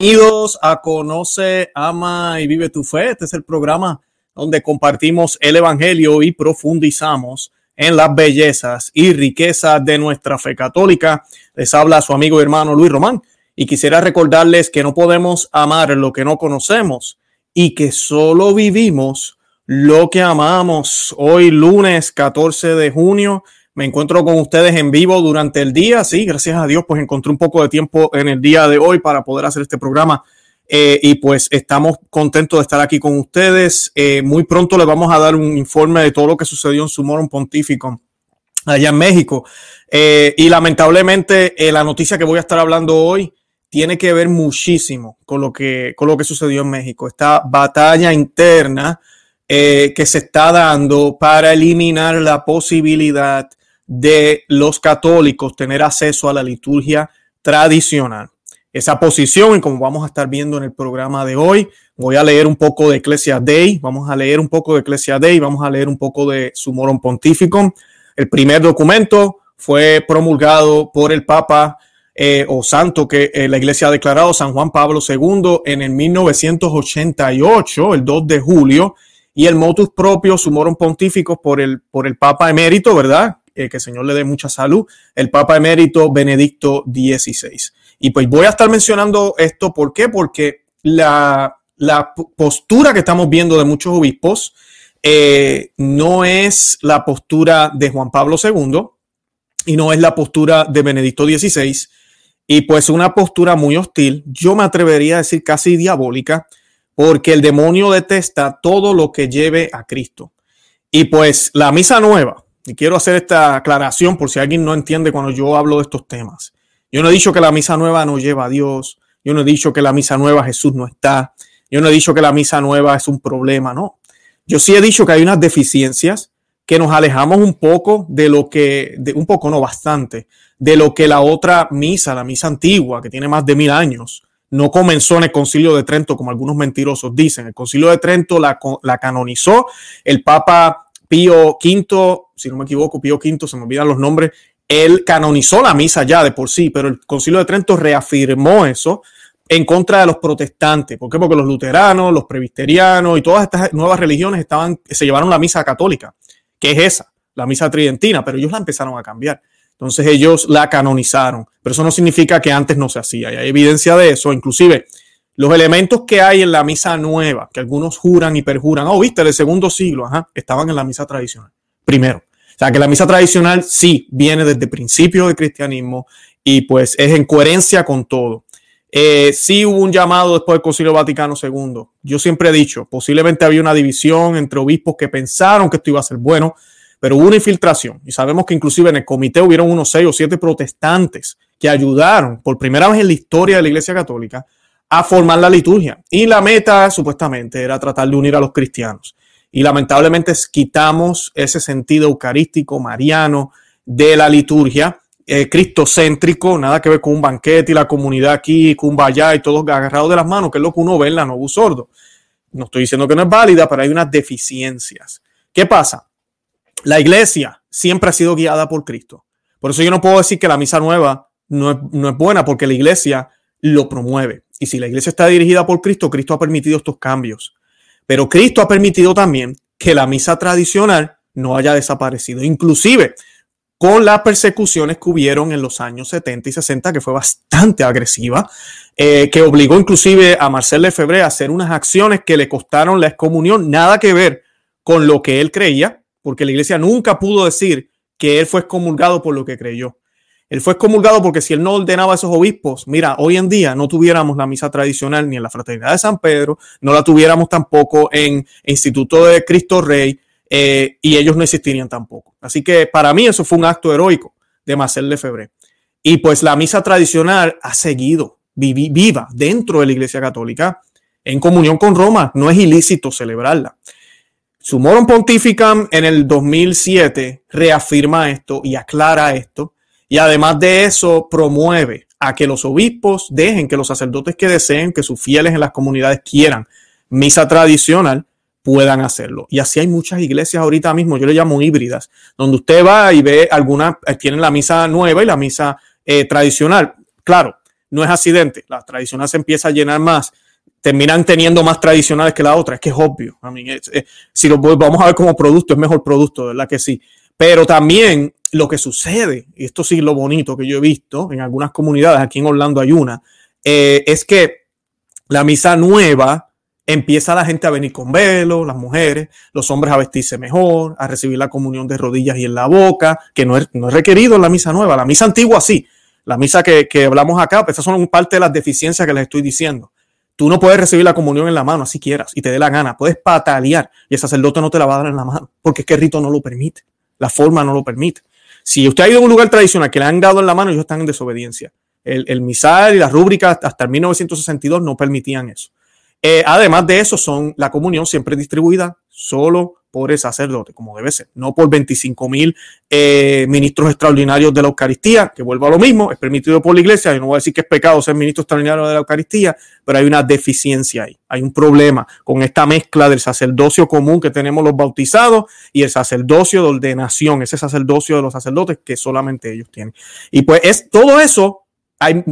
Bienvenidos a Conoce, Ama y Vive tu Fe. Este es el programa donde compartimos el Evangelio y profundizamos en las bellezas y riquezas de nuestra fe católica. Les habla su amigo y hermano Luis Román y quisiera recordarles que no podemos amar lo que no conocemos y que solo vivimos lo que amamos. Hoy lunes 14 de junio me encuentro con ustedes en vivo durante el día. Sí, gracias a Dios, pues encontré un poco de tiempo en el día de hoy para poder hacer este programa. Eh, y pues estamos contentos de estar aquí con ustedes. Eh, muy pronto les vamos a dar un informe de todo lo que sucedió en su Sumorum Pontífico allá en México. Eh, y lamentablemente la noticia que voy a estar hablando hoy tiene que ver muchísimo con lo que, con lo que sucedió en México. Esta batalla interna que se está dando para eliminar la posibilidad de los católicos tener acceso a la liturgia tradicional. Esa posición, y como vamos a estar viendo en el programa de hoy, voy a leer un poco de Ecclesia Dei, vamos a leer un poco de Ecclesia Dei, vamos a leer un poco de Sumorum Pontificum. El primer documento fue promulgado por el Papa eh, o santo que eh, la iglesia ha declarado, San Juan Pablo II, en el 1988, el 2 de julio, y el motus propio Sumorum Pontificus por el, por el Papa emérito, ¿verdad? Eh, que el Señor le dé mucha salud, el Papa Emérito Benedicto XVI. Y pues voy a estar mencionando esto, ¿por qué? Porque la, postura que estamos viendo de muchos obispos eh, no es la postura de Juan Pablo II y no es la postura de Benedicto XVI. Y pues una postura muy hostil, yo me atrevería a decir casi diabólica, porque el demonio detesta todo lo que lleve a Cristo. Y pues la misa nueva, y quiero hacer esta aclaración por si alguien no entiende cuando yo hablo de estos temas. Yo no he dicho que la misa nueva no lleva a Dios. Yo no he dicho que la misa nueva Jesús no está. Yo no he dicho que la misa nueva es un problema, no. Yo sí he dicho que hay unas deficiencias que nos alejamos un poco de lo que, de, un poco no bastante, de lo que la otra misa, la misa antigua, que tiene más de mil años, no comenzó en el concilio de Trento, como algunos mentirosos dicen. El concilio de Trento la, la canonizó el Papa Pío V, si no me equivoco, Pío V, se me olvidan los nombres, él canonizó la misa ya de por sí, pero el Concilio de Trento reafirmó eso en contra de los protestantes. ¿Por qué? Porque los luteranos, los presbiterianos y todas estas nuevas religiones estaban, se llevaron la misa católica, que es esa, la misa tridentina, pero ellos la empezaron a cambiar. Entonces ellos la canonizaron, pero eso no significa que antes no se hacía. Y hay evidencia de eso, inclusive los elementos que hay en la misa nueva, que algunos juran y perjuran, oh, viste, del segundo siglo, ajá, estaban en la misa tradicional, primero. O sea, que la misa tradicional sí viene desde el principio del cristianismo y pues es en coherencia con todo. Eh, sí hubo un llamado después del Concilio Vaticano II. Yo siempre he dicho, posiblemente había una división entre obispos que pensaron que esto iba a ser bueno, pero hubo una infiltración y sabemos que inclusive en el comité hubieron unos seis o siete protestantes que ayudaron por primera vez en la historia de la Iglesia Católica a formar la liturgia. Y la meta, supuestamente, era tratar de unir a los cristianos. Y lamentablemente quitamos ese sentido eucarístico, mariano, de la liturgia, eh, cristocéntrico, nada que ver con un banquete y la comunidad aquí, allá y todos agarrados de las manos, que es lo que uno ve en la Novus Sordo. No estoy diciendo que no es válida, pero hay unas deficiencias. ¿Qué pasa? La iglesia siempre ha sido guiada por Cristo. Por eso yo no puedo decir que la misa nueva no es buena, porque la iglesia lo promueve. Y si la iglesia está dirigida por Cristo, Cristo ha permitido estos cambios. Pero Cristo ha permitido también que la misa tradicional no haya desaparecido. Inclusive con las persecuciones que hubieron en los años 70 y 60, que fue bastante agresiva, eh, que obligó inclusive a Marcel Lefebvre a hacer unas acciones que le costaron la excomunión, nada que ver con lo que él creía, porque la iglesia nunca pudo decir que él fue excomulgado por lo que creyó. Él fue excomulgado porque si él no ordenaba a esos obispos, mira, hoy en día no tuviéramos la misa tradicional ni en la Fraternidad de San Pedro, no la tuviéramos tampoco en Instituto de Cristo Rey eh, y ellos no existirían tampoco. Así que para mí eso fue un acto heroico de Marcel Lefebvre. Y pues la misa tradicional ha seguido viva dentro de la Iglesia Católica en comunión con Roma. No es ilícito celebrarla. Sumorum Pontificam en el 2007 reafirma esto y aclara esto y además de eso, promueve a que los obispos dejen que los sacerdotes que deseen, que sus fieles en las comunidades quieran misa tradicional, puedan hacerlo. Y así hay muchas iglesias ahorita mismo, yo le llamo híbridas, donde usted va y ve algunas, eh, tienen la misa nueva y la misa eh, tradicional. Claro, no es accidente. La tradicional se empieza a llenar más. Terminan teniendo más tradicionales que la otra. Es que es obvio. si lo vamos a ver como producto, es mejor producto, ¿verdad que sí? Pero también lo que sucede, y esto sí lo bonito que yo he visto en algunas comunidades, aquí en Orlando hay una, eh, es que la misa nueva empieza la gente a venir con velo, las mujeres, los hombres a vestirse mejor, a recibir la comunión de rodillas y en la boca, que no es, no es requerido en la misa nueva. La misa antigua sí. La misa que, que hablamos acá, pues esas son parte de las deficiencias que les estoy diciendo. Tú no puedes recibir la comunión en la mano así quieras y te dé la gana. Puedes patalear y el sacerdote no te la va a dar en la mano porque es que el rito no lo permite. La forma no lo permite. Si usted ha ido a un lugar tradicional que le han dado en la mano, ellos están en desobediencia. El, el misal y las rúbricas hasta el 1962 no permitían eso. Eh, además de eso, son la comunión siempre distribuida solo por el sacerdote, como debe ser, no por 25 mil eh, ministros extraordinarios de la Eucaristía, que vuelvo a lo mismo, es permitido por la iglesia. Yo no voy a decir que es pecado ser ministro extraordinario de la Eucaristía, pero hay una deficiencia ahí, hay un problema con esta mezcla del sacerdocio común que tenemos los bautizados y el sacerdocio de ordenación, ese sacerdocio de los sacerdotes que solamente ellos tienen. Y pues es todo eso hay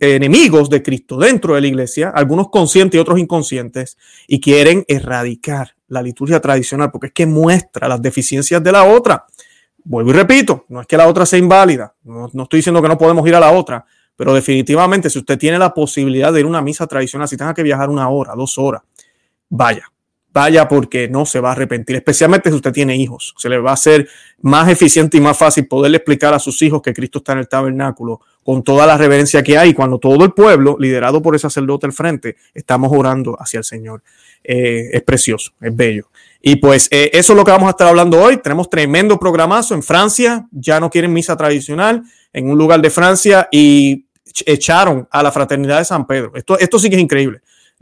enemigos de Cristo dentro de la iglesia, algunos conscientes y otros inconscientes, y quieren erradicar la liturgia tradicional porque es que muestra las deficiencias de la otra. Vuelvo y repito, no es que la otra sea inválida, no, estoy diciendo que no podemos ir a la otra, pero definitivamente si usted tiene la posibilidad de ir a una misa tradicional, si tenga que viajar una hora, dos horas, vaya, vaya porque no se va a arrepentir, especialmente si usted tiene hijos. Se le va a hacer más eficiente y más fácil poderle explicar a sus hijos que Cristo está en el tabernáculo con toda la reverencia que hay cuando todo el pueblo, liderado por el sacerdote al frente, estamos orando hacia el Señor. Eh, es precioso, es bello. Y pues eh, eso es lo que vamos a estar hablando hoy. Tenemos tremendo programazo en Francia, ya no quieren misa tradicional en un lugar de Francia y echaron a la fraternidad de San Pedro. Esto, esto sí que es increíble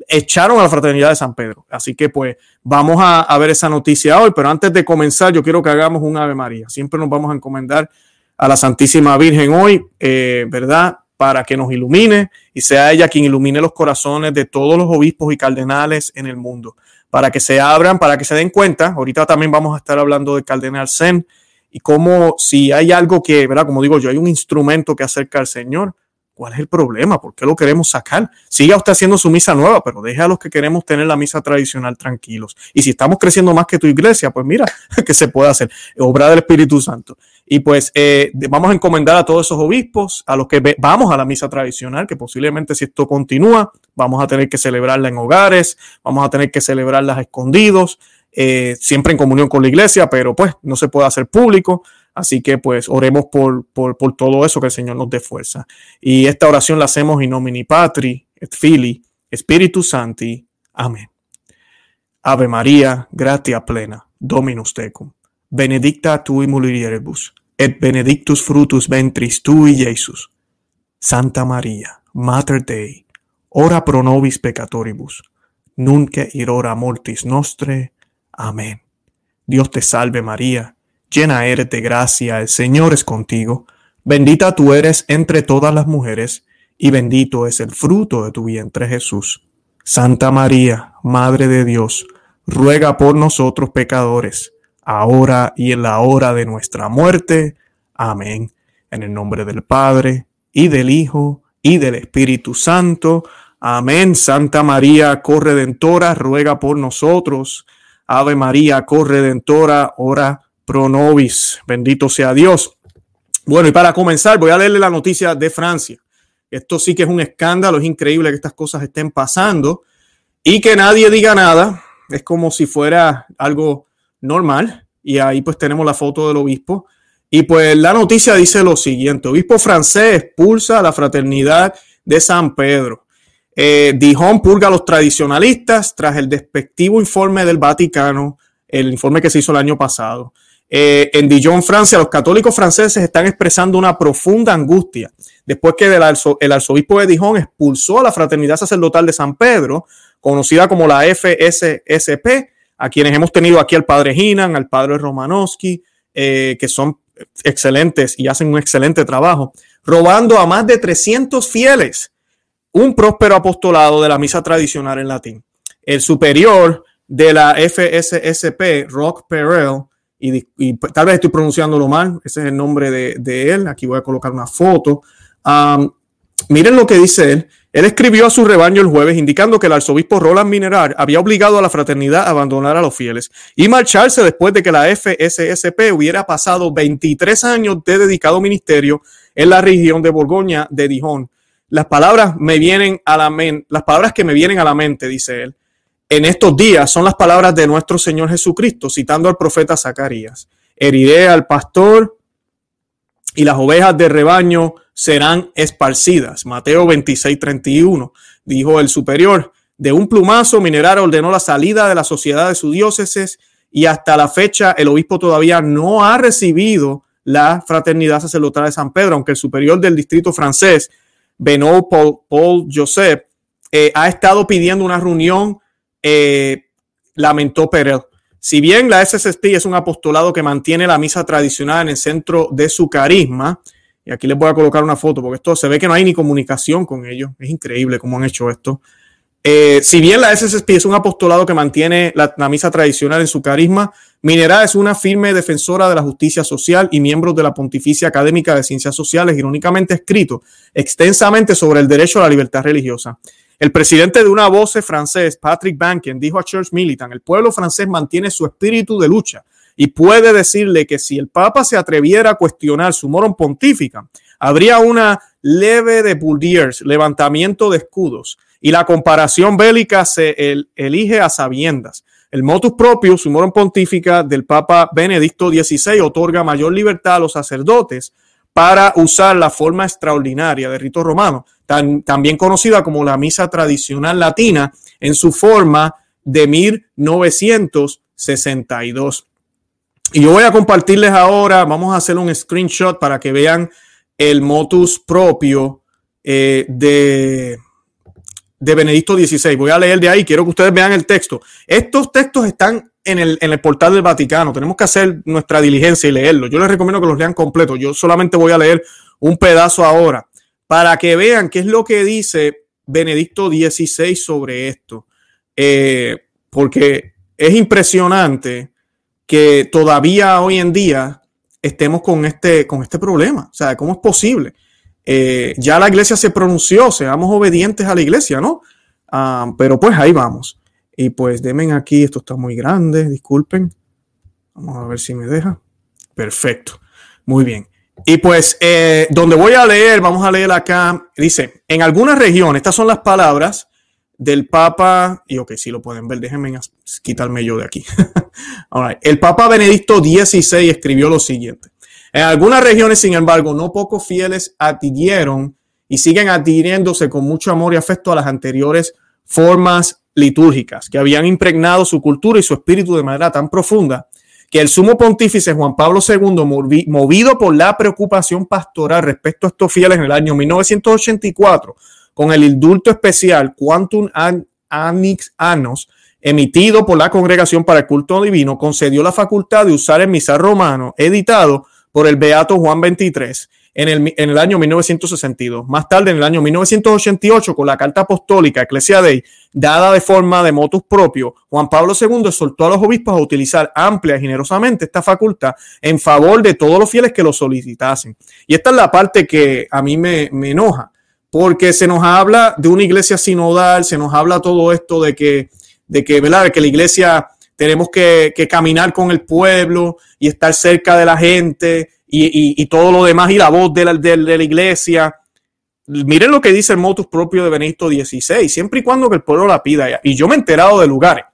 echaron a la fraternidad de San Pedro. Así que pues vamos a, ver esa noticia hoy, pero antes de comenzar yo quiero que hagamos un Ave María. Siempre nos vamos a encomendar a la Santísima Virgen hoy, eh, ¿verdad? Para que nos ilumine y sea ella quien ilumine los corazones de todos los obispos y cardenales en el mundo, para que se abran, para que se den cuenta. Ahorita también vamos a estar hablando del cardenal Zen y cómo si hay algo que, ¿verdad? Como digo yo, hay un instrumento que acerca al Señor ¿Cuál es el problema? ¿Por qué lo queremos sacar? Siga usted haciendo su misa nueva, pero deje a los que queremos tener la misa tradicional tranquilos. Y si estamos creciendo más que tu iglesia, pues mira, que se puede hacer. Obra del Espíritu Santo. Y pues eh, vamos a encomendar a todos esos obispos, a los que vamos a la misa tradicional, que posiblemente si esto continúa, vamos a tener que celebrarla en hogares, vamos a tener que celebrarla escondidos, eh, siempre en comunión con la iglesia, pero pues no se puede hacer público. Así que pues oremos por, por, por, todo eso, que el Señor nos dé fuerza. Y esta oración la hacemos in nomini Patri, et Fili, Spiritus Santi. Amén. Ave María, gratia plena, Dominus tecum, benedicta tui mulieribus, et benedictus frutus ventris tui, Iesus. Santa María, Mater Dei, ora pro nobis peccatoribus, nunc ir ora mortis nostre. Amén. Dios te salve María llena eres de gracia, el Señor es contigo, bendita tú eres entre todas las mujeres, y bendito es el fruto de tu vientre Jesús. Santa María, Madre de Dios, ruega por nosotros pecadores, ahora y en la hora de nuestra muerte. Amén. En el nombre del Padre, y del Hijo, y del Espíritu Santo. Amén. Santa María, corredentora, ruega por nosotros. Ave María, corredentora, ora pro nobis. Bendito sea Dios. Bueno, y para comenzar, voy a leerle la noticia de Francia. Esto sí que es un escándalo, es increíble que estas cosas estén pasando y que nadie diga nada. Es como si fuera algo normal. Y ahí pues tenemos la foto del obispo. Y pues la noticia dice lo siguiente, obispo francés expulsa a la fraternidad de San Pedro. Eh, Dijon purga a los tradicionalistas tras el despectivo informe del Vaticano, el informe que se hizo el año pasado. Eh, en Dijon, Francia, los católicos franceses están expresando una profunda angustia después que el, arzobispo de Dijon expulsó a la fraternidad sacerdotal de San Pedro, conocida como la FSSP, a quienes hemos tenido aquí al padre Hinan, al padre Romanowski, eh, que son excelentes y hacen un excelente trabajo, robando a más de 300 fieles un próspero apostolado de la misa tradicional en latín. El superior de la FSSP, Rock Perel, y, tal vez estoy pronunciándolo mal, ese es el nombre de, él, aquí voy a colocar una foto. miren lo que dice él. Él escribió a su rebaño el jueves indicando que el arzobispo Roland Mineral había obligado a la fraternidad a abandonar a los fieles y marcharse después de que la FSSP hubiera pasado 23 años de dedicado ministerio en la región de Borgoña de Dijon. Las palabras me vienen a la mente, las palabras que me vienen a la mente, dice él, en estos días son las palabras de nuestro Señor Jesucristo, citando al profeta Zacarías. Heriré al pastor y las ovejas de rebaño serán esparcidas. Mateo 26, 31. Dijo el superior, de un plumazo Mineral ordenó la salida de la sociedad de sus diócesis y hasta la fecha el obispo todavía no ha recibido la fraternidad sacerdotal de San Pedro, aunque el superior del distrito francés, Benoît Paul, Joseph, eh, ha estado pidiendo una reunión, eh, lamentó Perel. Si bien la SSP es un apostolado que mantiene la misa tradicional en el centro de su carisma, y aquí les voy a colocar una foto porque esto se ve que no hay ni comunicación con ellos. Es increíble cómo han hecho esto. Eh, si bien la SSP es un apostolado que mantiene la, misa tradicional en su carisma, Minera es una firme defensora de la justicia social y miembro de la Pontificia Académica de Ciencias Sociales, irónicamente escrito extensamente sobre el derecho a la libertad religiosa. El presidente de una voz francés, Patrick Bankin, dijo a Church Militant, el pueblo francés mantiene su espíritu de lucha y puede decirle que si el Papa se atreviera a cuestionar su moron pontífica, habría una leve de Bourdiers, levantamiento de escudos, y la comparación bélica se elige a sabiendas. El motus propio, su moron pontífica del Papa Benedicto XVI, otorga mayor libertad a los sacerdotes para usar la forma extraordinaria de rito romano, también conocida como la misa tradicional latina, en su forma de 1962. Y yo voy a compartirles ahora, vamos a hacer un screenshot para que vean el motus propio eh, de, de Benedicto XVI. Voy a leer de ahí, quiero que ustedes vean el texto. Estos textos están en el, en el portal del Vaticano, tenemos que hacer nuestra diligencia y leerlo. Yo les recomiendo que los lean completos, yo solamente voy a leer un pedazo ahora para que vean qué es lo que dice Benedicto XVI sobre esto. Eh, porque es impresionante que todavía hoy en día estemos con este, con este problema. O sea, ¿cómo es posible? Eh, ya la iglesia se pronunció, seamos obedientes a la iglesia, ¿no? Ah, pero pues ahí vamos. Y pues denme aquí, esto está muy grande, disculpen. Vamos a ver si me deja. Perfecto. Muy bien. Y pues eh, donde voy a leer, vamos a leer acá, dice, en algunas regiones, estas son las palabras del Papa, y ok, si lo pueden ver, déjenme quitarme yo de aquí. El Papa Benedicto XVI escribió lo siguiente. En algunas regiones, sin embargo, no pocos fieles adhirieron y siguen adhiriéndose con mucho amor y afecto a las anteriores formas litúrgicas que habían impregnado su cultura y su espíritu de manera tan profunda que el sumo pontífice Juan Pablo II, movido por la preocupación pastoral respecto a estos fieles en el año 1984, con el indulto especial Quantum Anix Annos, emitido por la Congregación para el Culto Divino, concedió la facultad de usar el misal romano editado por el Beato Juan XXIII en el, año 1962. Más tarde, en el año 1988, con la Carta Apostólica Ecclesia Dei, dada de forma de motus propio, Juan Pablo II soltó a los obispos a utilizar amplia y generosamente esta facultad en favor de todos los fieles que lo solicitasen. Y esta es la parte que a mí me, enoja porque se nos habla de una iglesia sinodal, se nos habla todo esto de que, de que, ¿verdad? que la iglesia tenemos que, caminar con el pueblo y estar cerca de la gente y, todo lo demás y la voz de la, de, la, iglesia. Miren lo que dice el motus propio de Benedicto XVI, siempre y cuando que el pueblo la pida. Y yo me he enterado de lugares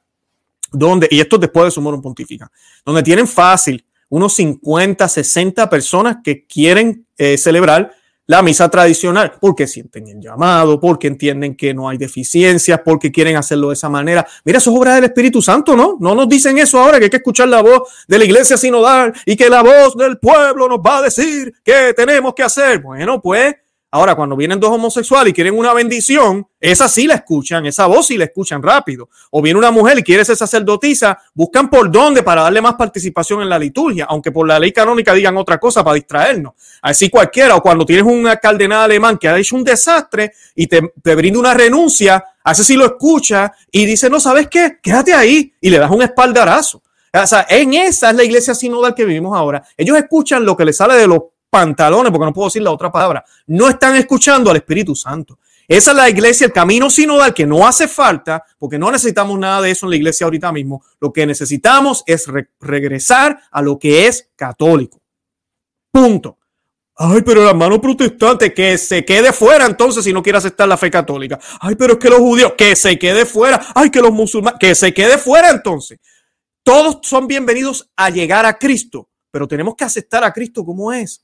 donde, y esto después de su moro pontifica, donde tienen fácil unos 50, 60 personas que quieren eh, celebrar la misa tradicional, porque sienten el llamado, porque entienden que no hay deficiencias, porque quieren hacerlo de esa manera. Mira, eso es obra del Espíritu Santo, ¿no? No nos dicen eso ahora, que hay que escuchar la voz de la iglesia sinodal y que la voz del pueblo nos va a decir qué tenemos que hacer. Bueno, pues Ahora, cuando vienen dos homosexuales y quieren una bendición, esa sí la escuchan, esa voz sí la escuchan rápido. O viene una mujer y quiere ser sacerdotisa, buscan por dónde para darle más participación en la liturgia, aunque por la ley canónica digan otra cosa para distraernos. Así cualquiera, o cuando tienes un cardenal alemán que ha hecho un desastre y te, te brinda una renuncia, hace si lo escucha y dice, no, ¿sabes qué? Quédate ahí y le das un espaldarazo. O sea, en esa es la iglesia sinodal que vivimos ahora. Ellos escuchan lo que les sale de los pantalones, porque no puedo decir la otra palabra, no están escuchando al Espíritu Santo. Esa es la iglesia, el camino sinodal que no hace falta, porque no necesitamos nada de eso en la iglesia ahorita mismo. Lo que necesitamos es regresar a lo que es católico. Punto. Ay, pero el hermano protestante, que se quede fuera entonces si no quiere aceptar la fe católica. Ay, pero es que los judíos, que se quede fuera. Ay, que los musulmanes, que se quede fuera entonces. Todos son bienvenidos a llegar a Cristo, pero tenemos que aceptar a Cristo como es.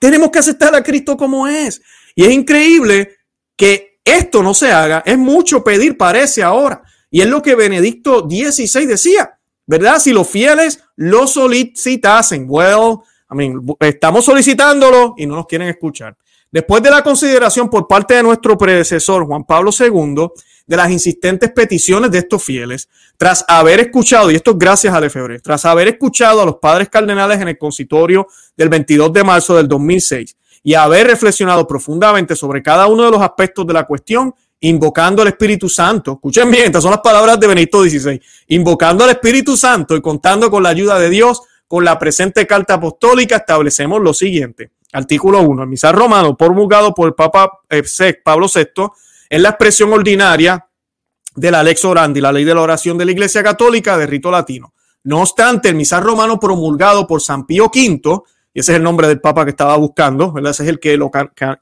Tenemos que aceptar a Cristo como es. Y es increíble que esto no se haga. Es mucho pedir, parece ahora. Y es lo que Benedicto XVI decía, ¿verdad? Si los fieles lo solicitasen. Well, estamos solicitándolo y no nos quieren escuchar. Después de la consideración por parte de nuestro predecesor Juan Pablo II de las insistentes peticiones de estos fieles, tras haber escuchado, y esto es gracias a Lefebvre, tras haber escuchado a los padres cardenales en el concitorio del 22 de marzo del 2006 y haber reflexionado profundamente sobre cada uno de los aspectos de la cuestión, invocando al Espíritu Santo, escuchen bien, estas son las palabras de Benito XVI, invocando al Espíritu Santo y contando con la ayuda de Dios, con la presente carta apostólica establecemos lo siguiente. Artículo 1. El misal romano promulgado por el Papa eh, Pablo VI es la expresión ordinaria de la lex orandi, la ley de la oración de la Iglesia Católica de rito latino. No obstante, el misal romano promulgado por San Pío V, y ese es el nombre del Papa que estaba buscando, ¿verdad? ese es el que, lo,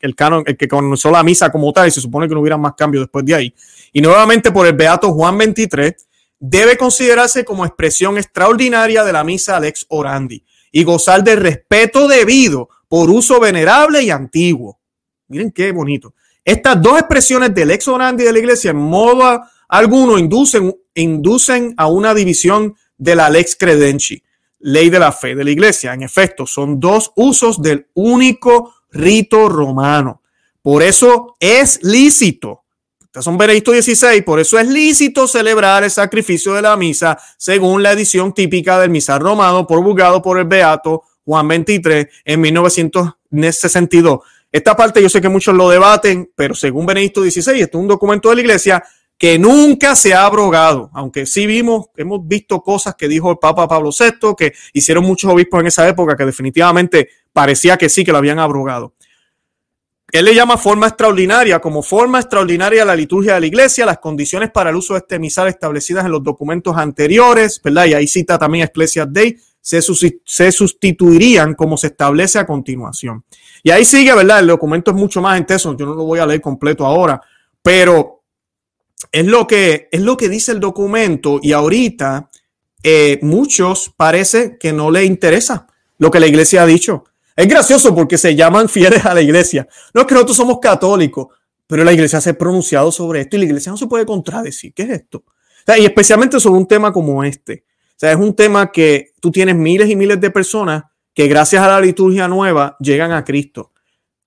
el, canon, que comenzó la misa como tal, y se supone que no hubiera más cambios después de ahí. Y nuevamente por el Beato Juan 23, debe considerarse como expresión extraordinaria de la misa lex orandi y gozar de respeto debido por uso venerable y antiguo. Miren qué bonito. Estas dos expresiones del lex orandi de la iglesia en modo alguno inducen, inducen a una división de la lex credenci, ley de la fe de la iglesia. En efecto, son dos usos del único rito romano. Por eso es lícito son Benedicto 16, por eso es lícito celebrar el sacrificio de la misa según la edición típica del misal romano promulgado por el Beato Juan 23 en 1962. Esta parte yo sé que muchos lo debaten, pero según Benedicto 16, esto es un documento de la iglesia que nunca se ha abrogado, aunque sí vimos, hemos visto cosas que dijo el Papa Pablo VI, que hicieron muchos obispos en esa época, que definitivamente parecía que sí, que lo habían abrogado. Él le llama forma extraordinaria, como forma extraordinaria la liturgia de la iglesia, las condiciones para el uso de este misal establecidas en los documentos anteriores, ¿verdad? Y ahí cita también Ecclesia Day, se, sustituirían como se establece a continuación. Y ahí sigue, ¿verdad? El documento es mucho más intenso, yo no lo voy a leer completo ahora, pero es lo que, es lo que dice el documento y ahorita eh, muchos parece que no le interesa lo que la iglesia ha dicho. Es gracioso porque se llaman fieles a la iglesia. No es que nosotros somos católicos, pero la iglesia se ha pronunciado sobre esto y la iglesia no se puede contradecir. ¿Qué es esto? y especialmente sobre un tema como este. Sea, es un tema que tú tienes miles y miles de personas que gracias a la liturgia nueva llegan a Cristo.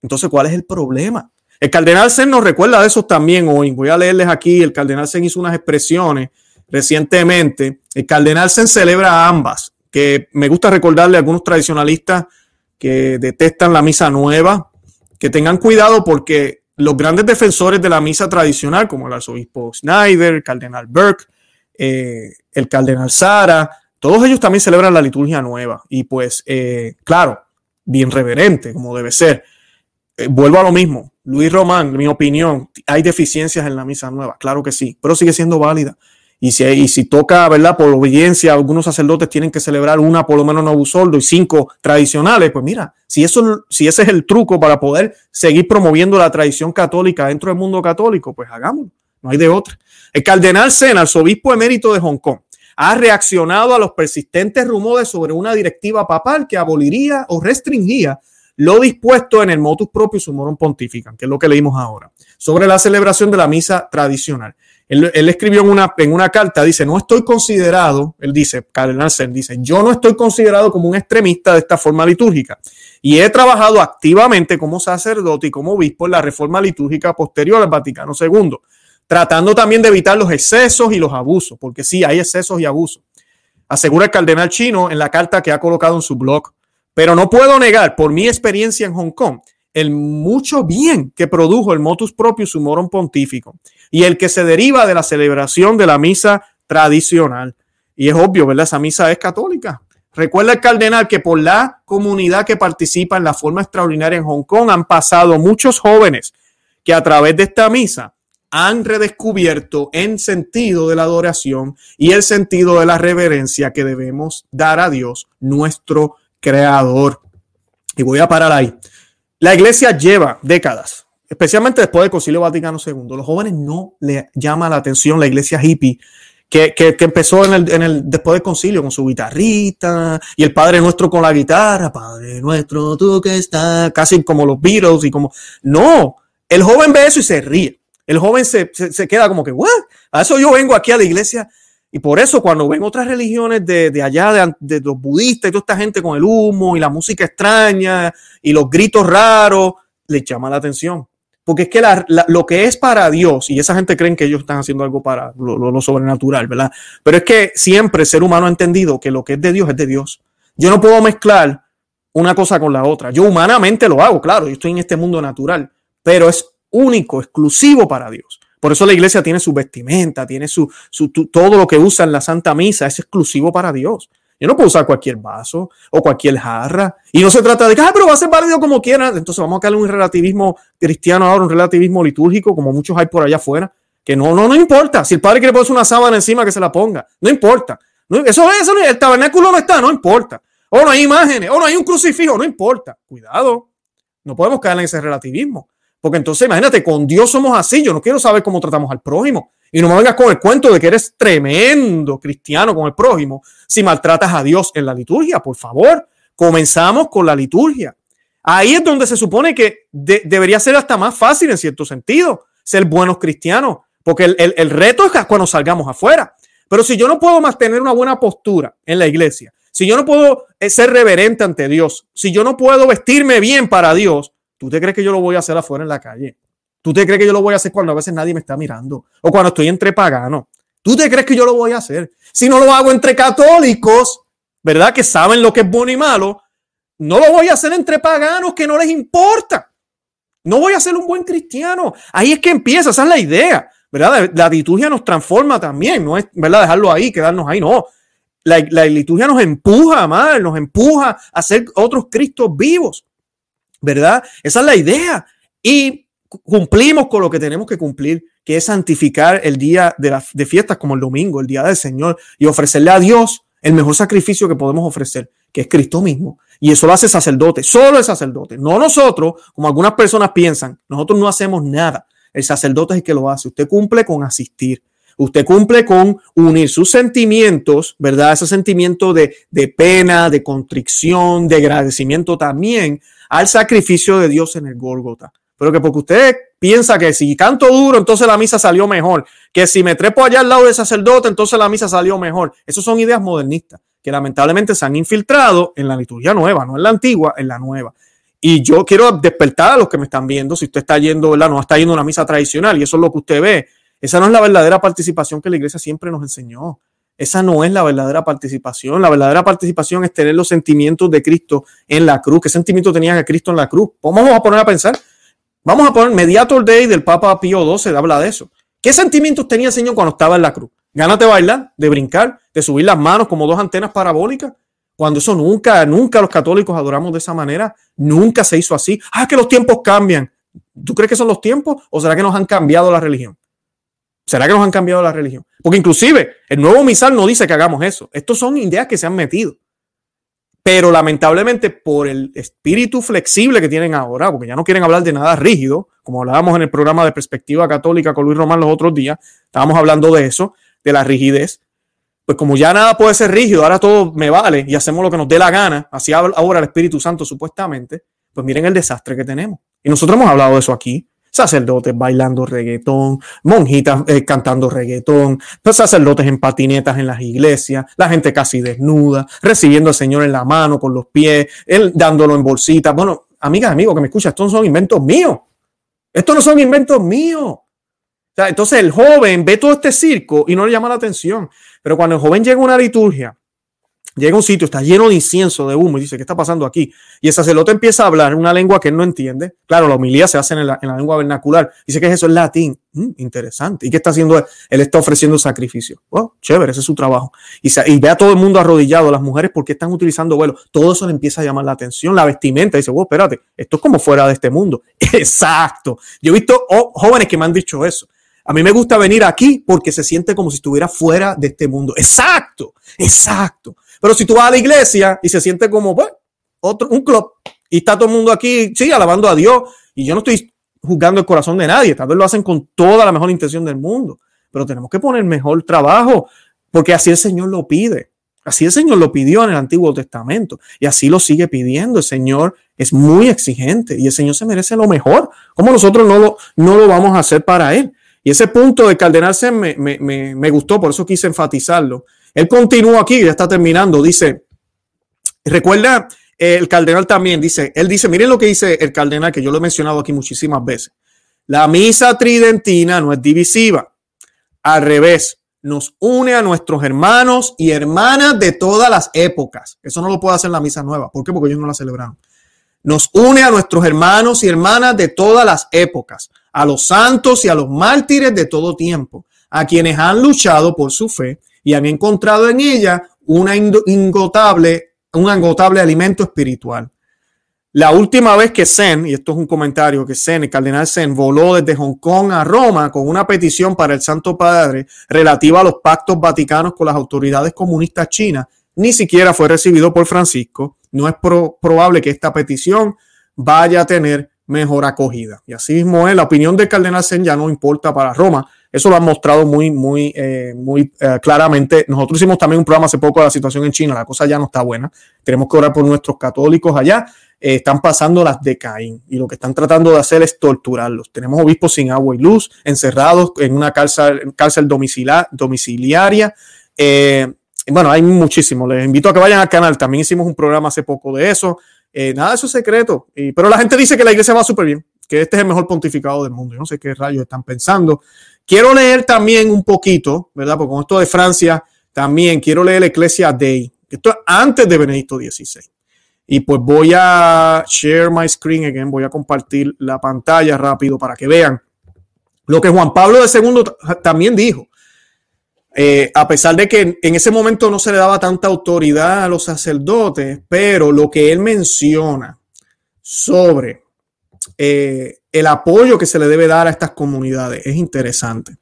Entonces, ¿cuál es el problema? El cardenal Sen nos recuerda de eso también hoy. Voy a leerles aquí. El cardenal Sen hizo unas expresiones recientemente. El cardenal Sen celebra ambas, que me gusta recordarle a algunos tradicionalistas que detestan la misa nueva, que tengan cuidado porque los grandes defensores de la misa tradicional, como el arzobispo Schneider, el cardenal Burke, eh, el cardenal Sara, todos ellos también celebran la liturgia nueva. Y pues, eh, claro, bien reverente, como debe ser. Eh, vuelvo a lo mismo. Luis Román, mi opinión, hay deficiencias en la misa nueva, claro que sí, pero sigue siendo válida. Y si, y si toca, ¿verdad? Por obediencia, algunos sacerdotes tienen que celebrar una, por lo menos no soldo y cinco tradicionales. Pues mira, si, eso, si ese es el truco para poder seguir promoviendo la tradición católica dentro del mundo católico, pues hagámoslo. No hay de otra. El cardenal Sena, arzobispo emérito de Hong Kong, ha reaccionado a los persistentes rumores sobre una directiva papal que aboliría o restringía lo dispuesto en el motus propio sumorum pontificam, que es lo que leímos ahora, sobre la celebración de la misa tradicional. Él, escribió en una, en una carta, dice, no estoy considerado, él dice, Cardenal Sen, dice, yo no estoy considerado como un extremista de esta forma litúrgica y he trabajado activamente como sacerdote y como obispo en la reforma litúrgica posterior al Vaticano II, tratando también de evitar los excesos y los abusos, porque sí, hay excesos y abusos, asegura el cardenal chino en la carta que ha colocado en su blog. Pero no puedo negar, por mi experiencia en Hong Kong, el mucho bien que produjo el motus propio sumorum pontífico y el que se deriva de la celebración de la misa tradicional. Y es obvio, ¿verdad? Esa misa es católica. Recuerda el cardenal que por la comunidad que participa en la forma extraordinaria en Hong Kong han pasado muchos jóvenes que a través de esta misa han redescubierto en sentido de la adoración y el sentido de la reverencia que debemos dar a Dios, nuestro creador. Y voy a parar ahí. La iglesia lleva décadas, especialmente después del Concilio Vaticano II. Los jóvenes no le llama la atención la iglesia hippie que, que, empezó en el, en el, después del concilio con su guitarrita y el Padre Nuestro con la guitarra, Padre Nuestro, tú que estás, casi como los Beatles y como, no, el joven ve eso y se ríe. El joven se, se, queda como que, ¿what? A eso yo vengo aquí a la iglesia. Y por eso cuando ven otras religiones de, de allá, de, los budistas y toda esta gente con el humo y la música extraña y los gritos raros, les llama la atención. Porque es que lo que es para Dios, y esa gente creen que ellos están haciendo algo para lo, lo, sobrenatural, ¿verdad? Pero es que siempre el ser humano ha entendido que lo que es de Dios es de Dios. Yo no puedo mezclar una cosa con la otra. Yo humanamente lo hago, claro, yo estoy en este mundo natural, pero es único, exclusivo para Dios. Por eso la iglesia tiene su vestimenta, tiene su, su, todo lo que usa en la Santa Misa, es exclusivo para Dios. Yo no puedo usar cualquier vaso o cualquier jarra. Y no se trata de que, ah, pero va a ser válido como quiera. Entonces vamos a darle un relativismo cristiano ahora, un relativismo litúrgico, como muchos hay por allá afuera. Que no, no, no importa. Si el padre quiere ponerse una sábana encima, que se la ponga. No importa. eso, eso, el tabernáculo no está, no importa. O no hay imágenes, o no hay un crucifijo, no importa. Cuidado. No podemos caer en ese relativismo. Porque entonces, imagínate, con Dios somos así. Yo no quiero saber cómo tratamos al prójimo. Y no me vengas con el cuento de que eres tremendo cristiano con el prójimo si maltratas a Dios en la liturgia, por favor. Comenzamos con la liturgia. Ahí es donde se supone que debería ser hasta más fácil en cierto sentido ser buenos cristianos, porque el, el, reto es cuando salgamos afuera. Pero si yo no puedo mantener una buena postura en la iglesia, si yo no puedo eh, ser reverente ante Dios, si yo no puedo vestirme bien para Dios, ¿Tú te crees que yo lo voy a hacer afuera en la calle? ¿Tú te crees que yo lo voy a hacer cuando a veces nadie me está mirando? O cuando estoy entre paganos. ¿Tú te crees que yo lo voy a hacer? Si no lo hago entre católicos, ¿verdad? Que saben lo que es bueno y malo, no lo voy a hacer entre paganos que no les importa. No voy a ser un buen cristiano. Ahí es que empieza, esa es la idea, ¿verdad? La liturgia nos transforma también, no es, ¿verdad? Dejarlo ahí, quedarnos ahí, no. La, la liturgia nos empuja, mal, nos empuja a ser otros Cristos vivos. ¿Verdad? Esa es la idea. Y cumplimos con lo que tenemos que cumplir, que es santificar el día de, fiestas como el domingo, el día del Señor, y ofrecerle a Dios el mejor sacrificio que podemos ofrecer, que es Cristo mismo. Y eso lo hace sacerdote, solo el sacerdote, no nosotros, como algunas personas piensan, nosotros no hacemos nada. El sacerdote es el que lo hace. Usted cumple con asistir. Usted cumple con unir sus sentimientos, ¿verdad? Ese sentimiento de, de pena, de contrición, de agradecimiento también al sacrificio de Dios en el Gólgota. Pero que porque usted piensa que si canto duro, entonces la misa salió mejor, que si me trepo allá al lado del sacerdote, entonces la misa salió mejor. Esas son ideas modernistas que lamentablemente se han infiltrado en la liturgia nueva, no en la antigua, en la nueva. Y yo quiero despertar a los que me están viendo, si usted está yendo, ¿verdad? No está yendo a una misa tradicional y eso es lo que usted ve. Esa no es la verdadera participación que la iglesia siempre nos enseñó. Esa no es la verdadera participación. La verdadera participación es tener los sentimientos de Cristo en la cruz. ¿Qué sentimiento tenía Cristo en la cruz? Vamos a poner a pensar. Vamos a poner Mediator Day del Papa Pío XII, habla de eso. ¿Qué sentimientos tenía el Señor cuando estaba en la cruz? Ganas de bailar, de brincar, de subir las manos como dos antenas parabólicas. Cuando eso nunca, nunca los católicos adoramos de esa manera. Nunca se hizo así. Ah, que los tiempos cambian. ¿Tú crees que son los tiempos o será que nos han cambiado la religión? ¿Será que nos han cambiado la religión? Porque inclusive el nuevo misal no dice que hagamos eso. Estos son ideas que se han metido. Pero lamentablemente por el espíritu flexible que tienen ahora, porque ya no quieren hablar de nada rígido, como hablábamos en el programa de perspectiva católica con Luis Román los otros días, estábamos hablando de eso, de la rigidez. Pues como ya nada puede ser rígido, ahora todo me vale y hacemos lo que nos dé la gana, así ahora el Espíritu Santo supuestamente, pues miren el desastre que tenemos. Y nosotros hemos hablado de eso aquí sacerdotes bailando reggaetón, monjitas eh, cantando reggaetón, pues sacerdotes en patinetas en las iglesias, la gente casi desnuda, recibiendo al Señor en la mano, con los pies, él dándolo en bolsitas. Bueno, amigas, amigos que me escuchan, estos son inventos míos. Estos no son inventos míos. entonces el joven ve todo este circo y no le llama la atención. Pero cuando el joven llega a una liturgia llega a un sitio, está lleno de incienso, de humo, y dice, ¿qué está pasando aquí? Y el sacerdote empieza a hablar una lengua que él no entiende. Claro, la homilía se hace en la, lengua vernacular. Dice que eso es latín. Mm, interesante. ¿Y qué está haciendo él? Él está ofreciendo sacrificio. Oh, chévere, ese es su trabajo. Y, ve a todo el mundo arrodillado, las mujeres, porque están utilizando vuelo? Todo eso le empieza a llamar la atención. La vestimenta, dice, oh, espérate, esto es como fuera de este mundo. Exacto. Yo he visto oh, jóvenes que me han dicho eso. A mí me gusta venir aquí porque se siente como si estuviera fuera de este mundo. Exacto, exacto. Pero si tú vas a la iglesia y se siente como pues, otro, un club y está todo el mundo aquí, sí, alabando a Dios, y yo no estoy juzgando el corazón de nadie, tal vez lo hacen con toda la mejor intención del mundo, pero tenemos que poner mejor trabajo porque así el Señor lo pide. Así el Señor lo pidió en el Antiguo Testamento y así lo sigue pidiendo. El Señor es muy exigente y el Señor se merece lo mejor. ¿Cómo nosotros no lo, no lo vamos a hacer para Él? Y ese punto de Cardenal me, me, me, gustó, por eso quise enfatizarlo. Él continúa aquí, ya está terminando, dice, recuerda, el cardenal también dice, él dice, miren lo que dice el cardenal, que yo lo he mencionado aquí muchísimas veces. La misa tridentina no es divisiva, al revés, nos une a nuestros hermanos y hermanas de todas las épocas. Eso no lo puede hacer la misa nueva. ¿Por qué? Porque ellos no la celebraron. Nos une a nuestros hermanos y hermanas de todas las épocas a los santos y a los mártires de todo tiempo, a quienes han luchado por su fe y han encontrado en ella una ingotable, un agotable alimento espiritual. La última vez que Zen, y esto es un comentario que Zen, el cardenal Zen, voló desde Hong Kong a Roma con una petición para el Santo Padre relativa a los pactos vaticanos con las autoridades comunistas chinas, ni siquiera fue recibido por Francisco. No es probable que esta petición vaya a tener mejor acogida. Y así mismo es, la opinión del cardenal Zen ya no importa para Roma. Eso lo han mostrado muy, muy, eh, muy eh, claramente. Nosotros hicimos también un programa hace poco de la situación en China. La cosa ya no está buena. Tenemos que orar por nuestros católicos allá. Eh, están pasando las de Caín y lo que están tratando de hacer es torturarlos. Tenemos obispos sin agua y luz, encerrados en una cárcel, cárcel domiciliaria. bueno, hay muchísimo. Les invito a que vayan al canal. También hicimos un programa hace poco de eso. Eh, nada de eso es secreto. pero la gente dice que la iglesia va súper bien, que este es el mejor pontificado del mundo. Yo no sé qué rayos están pensando. Quiero leer también un poquito, ¿verdad? Porque con esto de Francia, también quiero leer la Iglesia Day. Esto es antes de Benedicto XVI. Y pues voy a share my screen again, voy a compartir la pantalla rápido para que vean lo que Juan Pablo II también dijo. Eh, a pesar de que en ese momento no se le daba tanta autoridad a los sacerdotes, pero lo que él menciona sobre eh, el apoyo que se le debe dar a estas comunidades es interesante.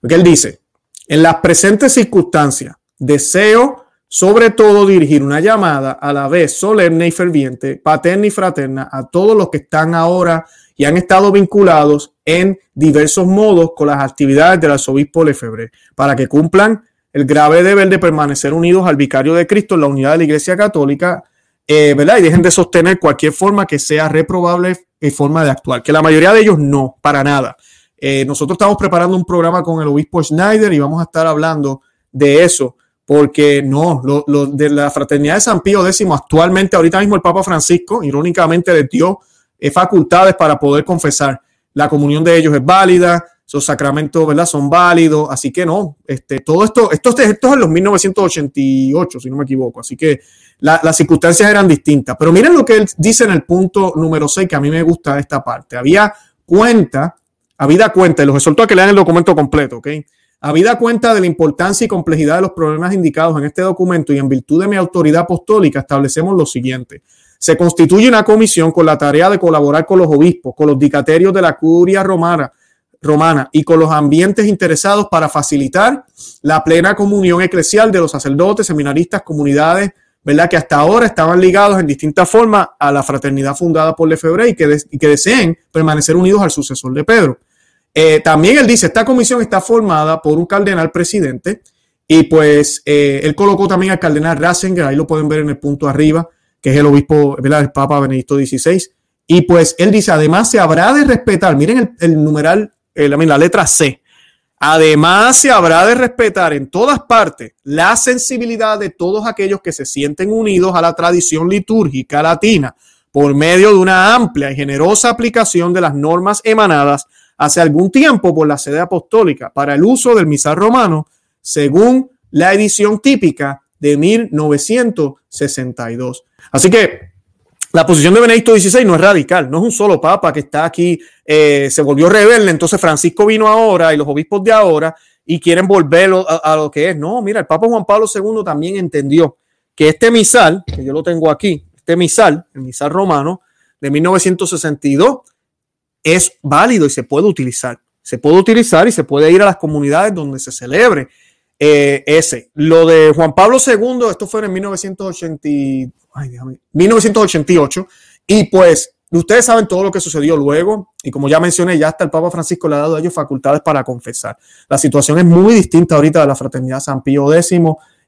Porque él dice, en las presentes circunstancias, deseo sobre todo dirigir una llamada a la vez solemne y ferviente, paterna y fraterna a todos los que están ahora y han estado vinculados en diversos modos con las actividades del arzobispo Lefebvre, para que cumplan el grave deber de permanecer unidos al vicario de Cristo en la unidad de la Iglesia Católica, eh, ¿verdad? Y dejen de sostener cualquier forma que sea reprobable y forma de actuar, que la mayoría de ellos no, para nada. Eh, nosotros estamos preparando un programa con el obispo Schneider y vamos a estar hablando de eso, porque no, lo, de la fraternidad de San Pío X, actualmente, ahorita mismo el Papa Francisco, irónicamente, le dio eh, facultades para poder confesar. La comunión de ellos es válida, esos sacramentos, ¿verdad? Son válidos, así que no, este, todo esto, esto, esto es en los 1988, si no me equivoco, así que las circunstancias eran distintas. Pero miren lo que él dice en el punto número 6, que a mí me gusta esta parte. Había cuenta, habida cuenta, y los exhorto a que lean el documento completo, ¿ok? Habida cuenta de la importancia y complejidad de los problemas indicados en este documento y en virtud de mi autoridad apostólica, establecemos lo siguiente. Se constituye una comisión con la tarea de colaborar con los obispos, con los dicaterios de la curia romana, romana y con los ambientes interesados para facilitar la plena comunión eclesial de los sacerdotes, seminaristas, comunidades, ¿verdad? Que hasta ahora estaban ligados en distintas formas a la fraternidad fundada por Lefebvre y que, y que deseen permanecer unidos al sucesor de Pedro. Eh, también él dice, esta comisión está formada por un cardenal presidente y pues eh, él colocó también al cardenal Ratzinger, ahí lo pueden ver en el punto arriba, que es el obispo, ¿verdad? El Papa Benedicto XVI. Y pues él dice, además se habrá de respetar, miren el, numeral, la letra C. Además se habrá de respetar en todas partes la sensibilidad de todos aquellos que se sienten unidos a la tradición litúrgica latina por medio de una amplia y generosa aplicación de las normas emanadas hace algún tiempo por la sede apostólica para el uso del misal romano según la edición típica de 1962. Así que la posición de Benedicto XVI no es radical, no es un solo papa que está aquí, eh, se volvió rebelde, entonces Francisco vino ahora y los obispos de ahora y quieren volverlo a, lo que es. No, mira, el Papa Juan Pablo II también entendió que este misal, que yo lo tengo aquí, este misal, el misal romano de 1962, es válido y se puede utilizar. Se puede utilizar y se puede ir a las comunidades donde se celebre eh, ese. Lo de Juan Pablo II, esto fue en 1980, 1988, y pues ustedes saben todo lo que sucedió luego, y como ya mencioné, ya hasta el Papa Francisco le ha dado a ellos facultades para confesar. La situación es muy distinta ahorita de la Fraternidad San Pío X.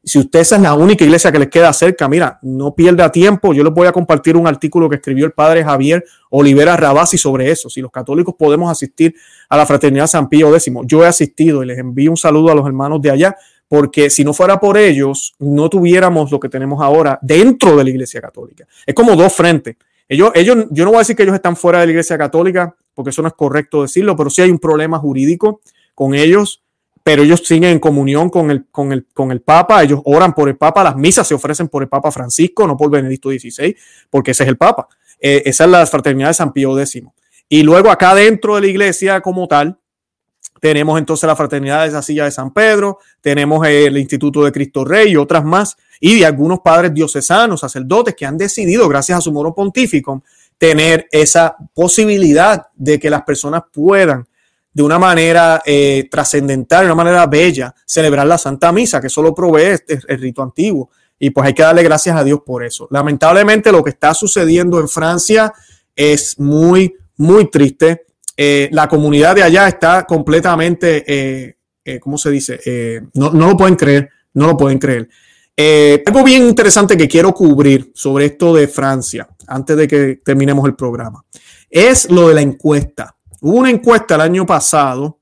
Si usted es la única iglesia que les queda cerca, mira, no pierda tiempo. Yo les voy a compartir un artículo que escribió el padre Javier Olivera Rabasi sobre eso. Si los católicos podemos asistir a la Fraternidad San Pío X. Yo he asistido y les envío un saludo a los hermanos de allá, porque si no fuera por ellos, no tuviéramos lo que tenemos ahora dentro de la Iglesia Católica. Es como dos frentes. Ellos, ellos, yo no voy a decir que ellos están fuera de la Iglesia Católica, porque eso no es correcto decirlo, pero sí hay un problema jurídico con ellos pero ellos siguen en comunión con el, con, el, con el Papa, ellos oran por el Papa, las misas se ofrecen por el Papa Francisco, no por Benedicto XVI, porque ese es el Papa. Eh, esa es la fraternidad de San Pío X. Y luego acá dentro de la iglesia como tal, tenemos entonces la fraternidad de la silla de San Pedro, tenemos el Instituto de Cristo Rey y otras más, y de algunos padres diocesanos, sacerdotes que han decidido, gracias a su moro pontífico, tener esa posibilidad de que las personas puedan de una manera eh, trascendental, de una manera bella, celebrar la Santa Misa, que solo provee el rito antiguo. Y pues hay que darle gracias a Dios por eso. Lamentablemente lo que está sucediendo en Francia es muy, muy triste. Eh, la comunidad de allá está completamente, eh, ¿cómo se dice? No, no, lo pueden creer, no lo pueden creer. algo bien interesante que quiero cubrir sobre esto de Francia, antes de que terminemos el programa, es lo de la encuesta. Hubo una encuesta el año pasado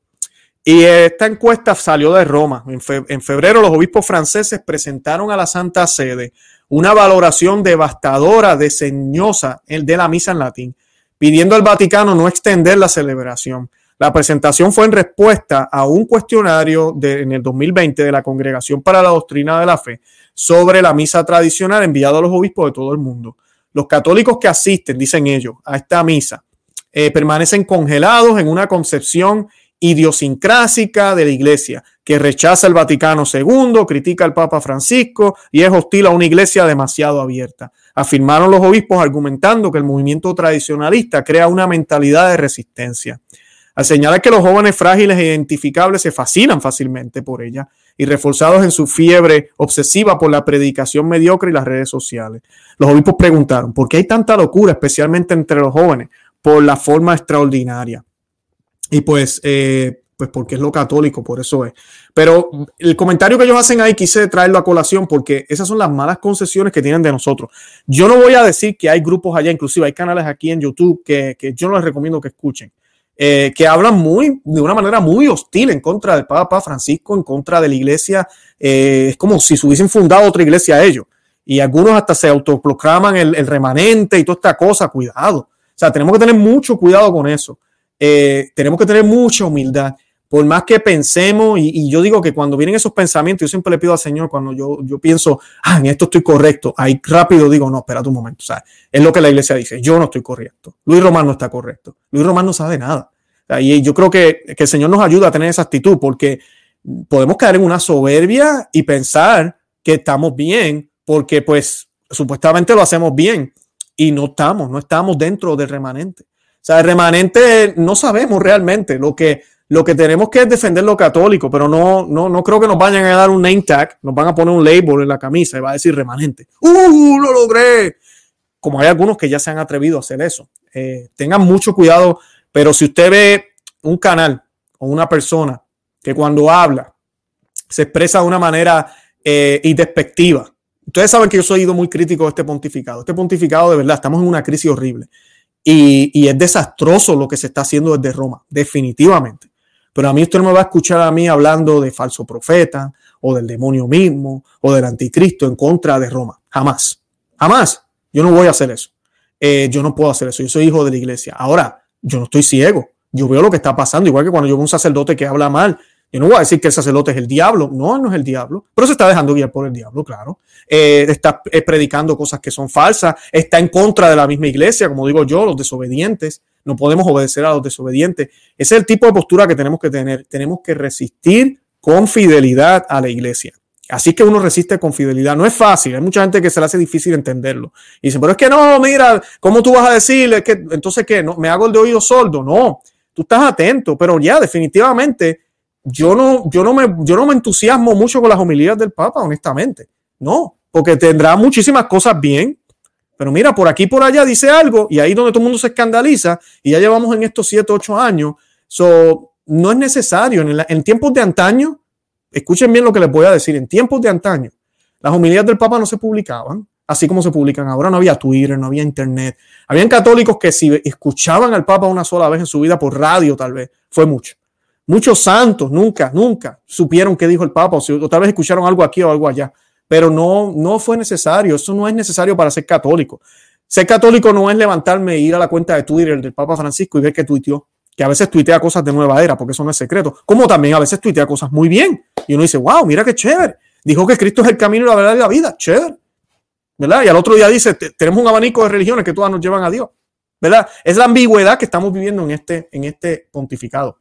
y esta encuesta salió de Roma. En, febrero los obispos franceses presentaron a la Santa Sede una valoración devastadora, deseñosa de la misa en latín, pidiendo al Vaticano no extender la celebración. La presentación fue en respuesta a un cuestionario de, en el 2020 de la Congregación para la Doctrina de la Fe sobre la misa tradicional enviado a los obispos de todo el mundo. Los católicos que asisten, dicen ellos, a esta misa eh, permanecen congelados en una concepción idiosincrásica de la iglesia, que rechaza el Vaticano II, critica al Papa Francisco y es hostil a una iglesia demasiado abierta. Afirmaron los obispos argumentando que el movimiento tradicionalista crea una mentalidad de resistencia. Al señalar que los jóvenes frágiles e identificables se fascinan fácilmente por ella y reforzados en su fiebre obsesiva por la predicación mediocre y las redes sociales. Los obispos preguntaron, ¿por qué hay tanta locura, especialmente entre los jóvenes? Por la forma extraordinaria. Y pues, eh, pues porque es lo católico, por eso es. Pero el comentario que ellos hacen ahí quise traerlo a colación porque esas son las malas concesiones que tienen de nosotros. Yo no voy a decir que hay grupos allá, inclusive hay canales aquí en YouTube que, que yo no les recomiendo que escuchen. Eh, que hablan muy, de una manera muy hostil en contra del Papa Francisco, en contra de la iglesia. Eh, es como si se hubiesen fundado otra iglesia a ellos. Y algunos hasta se autoproclaman el, el remanente y toda esta cosa. Cuidado. O sea, tenemos que tener mucho cuidado con eso. Eh, tenemos que tener mucha humildad. Por más que pensemos, y, yo digo que cuando vienen esos pensamientos, yo siempre le pido al Señor, cuando yo, yo pienso, ah, en esto estoy correcto, ahí rápido digo, no, espera un momento. O sea, es lo que la iglesia dice, yo no estoy correcto. Luis Román no está correcto. Luis Román no sabe nada. y yo creo que, que el Señor nos ayuda a tener esa actitud, porque podemos caer en una soberbia y pensar que estamos bien, porque pues supuestamente lo hacemos bien y no estamos, no estamos dentro del remanente. O sea, el remanente no sabemos realmente. Lo que, lo que tenemos que es defender lo católico, pero no, no, no creo que nos vayan a dar un name tag, nos van a poner un label en la camisa y va a decir remanente. ¡Uh! ¡Lo logré! Como hay algunos que ya se han atrevido a hacer eso. Eh, tengan mucho cuidado, pero si usted ve un canal o una persona que cuando habla se expresa de una manera eh, Ustedes saben que yo soy ido muy crítico de este pontificado. Este pontificado, de verdad, estamos en una crisis horrible. Y, es desastroso lo que se está haciendo desde Roma, definitivamente. Pero a mí usted no me va a escuchar a mí hablando de falso profeta o del demonio mismo o del anticristo en contra de Roma. Jamás. Jamás. Yo no voy a hacer eso. Eh, yo no puedo hacer eso. Yo soy hijo de la iglesia. Ahora, yo no estoy ciego. Yo veo lo que está pasando. Igual que cuando yo veo un sacerdote que habla mal, Yo no voy a decir que el sacerdote es el diablo, no, no es el diablo, pero se está dejando guiar por el diablo, claro. Eh, está eh, predicando cosas que son falsas, está en contra de la misma iglesia, como digo yo, los desobedientes. No podemos obedecer a los desobedientes. Ese es el tipo de postura que tenemos que tener. Tenemos que resistir con fidelidad a la iglesia. Así que uno resiste con fidelidad. No es fácil. Hay mucha gente que se le hace difícil entenderlo. Y dicen, pero es que no, mira, ¿cómo tú vas a decir? que, entonces, ¿qué? ¿No, ¿Me hago el de oído sordo? No, tú estás atento, pero ya, definitivamente, yo no, yo no, me, yo no me entusiasmo mucho con las homilías del Papa, honestamente. No, porque tendrá muchísimas cosas bien. Pero mira, por aquí por allá dice algo y ahí donde todo el mundo se escandaliza y ya llevamos en estos 7, 8 años. So, no es necesario. En, tiempos de antaño, escuchen bien lo que les voy a decir, en tiempos de antaño, las homilías del Papa no se publicaban, así como se publican ahora, no había Twitter, no había Internet. Habían católicos que si escuchaban al Papa una sola vez en su vida por radio, tal vez, fue mucho. Muchos santos nunca, nunca supieron qué dijo el Papa, o, tal vez escucharon algo aquí o algo allá, pero no, no fue necesario, eso no es necesario para ser católico. Ser católico no es levantarme e ir a la cuenta de Twitter del Papa Francisco y ver que tuiteó que a veces tuitea cosas de nueva era, porque eso no es secreto, como también a veces tuitea cosas muy bien. Y uno dice, wow, mira qué chévere. Dijo que Cristo es el camino, la verdad y la vida. Chévere. ¿Verdad? Y al otro día dice, tenemos un abanico de religiones que todas nos llevan a Dios. ¿Verdad? Es la ambigüedad que estamos viviendo en este, en este pontificado,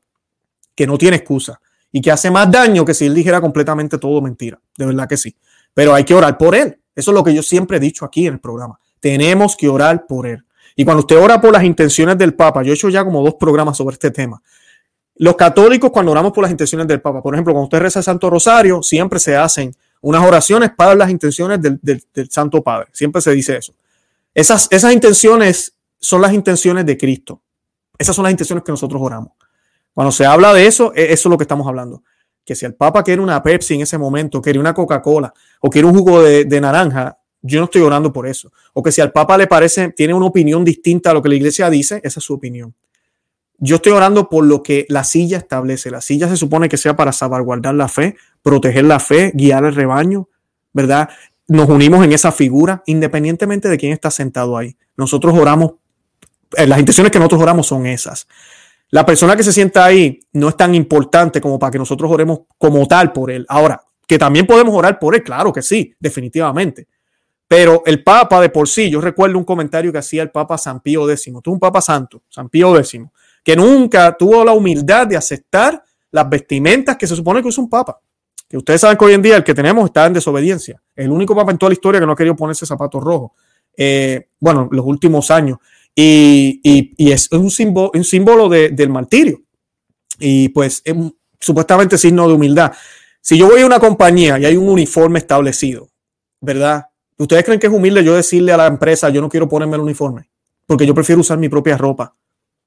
que no tiene excusa y que hace más daño que si él dijera completamente todo mentira. De verdad que sí. Pero hay que orar por él. Eso es lo que yo siempre he dicho aquí en el programa. Tenemos que orar por él. Y cuando usted ora por las intenciones del Papa, yo he hecho ya como dos programas sobre este tema. Los católicos, cuando oramos por las intenciones del Papa, por ejemplo, cuando usted reza el Santo Rosario, siempre se hacen unas oraciones para las intenciones del, Santo Padre. Siempre se dice eso. Esas, esas intenciones son las intenciones de Cristo. Esas son las intenciones que nosotros oramos. Cuando se habla de eso, e, eso es lo que estamos hablando. Que si el Papa quiere una Pepsi en ese momento, quiere una Coca-Cola o quiere un jugo de, naranja, yo no estoy orando por eso. O que si al Papa le parece, tiene una opinión distinta a lo que la iglesia dice, esa es su opinión. Yo estoy orando por lo que la silla establece. La silla se supone que sea para salvaguardar la fe, proteger la fe, guiar el rebaño, ¿verdad? Nos unimos en esa figura, independientemente de quién está sentado ahí. Nosotros oramos, eh, las intenciones que nosotros oramos son esas. La persona que se sienta ahí no es tan importante como para que nosotros oremos como tal por él. Ahora, que también podemos orar por él, claro que sí, definitivamente. Pero el Papa de por sí, yo recuerdo un comentario que hacía el Papa San Pío X, tú un Papa Santo, San Pío X, que nunca tuvo la humildad de aceptar las vestimentas que se supone que es un Papa. Que ustedes saben que hoy en día el que tenemos está en desobediencia. El único Papa en toda la historia que no ha querido ponerse zapatos rojos. Eh, bueno, los últimos años. Y, es un símbolo, un símbolo del martirio. Y pues es supuestamente signo de humildad. Si yo voy a una compañía y hay un uniforme establecido, ¿verdad? ¿Ustedes creen que es humilde yo decirle a la empresa, yo no quiero ponerme el uniforme? Porque yo prefiero usar mi propia ropa.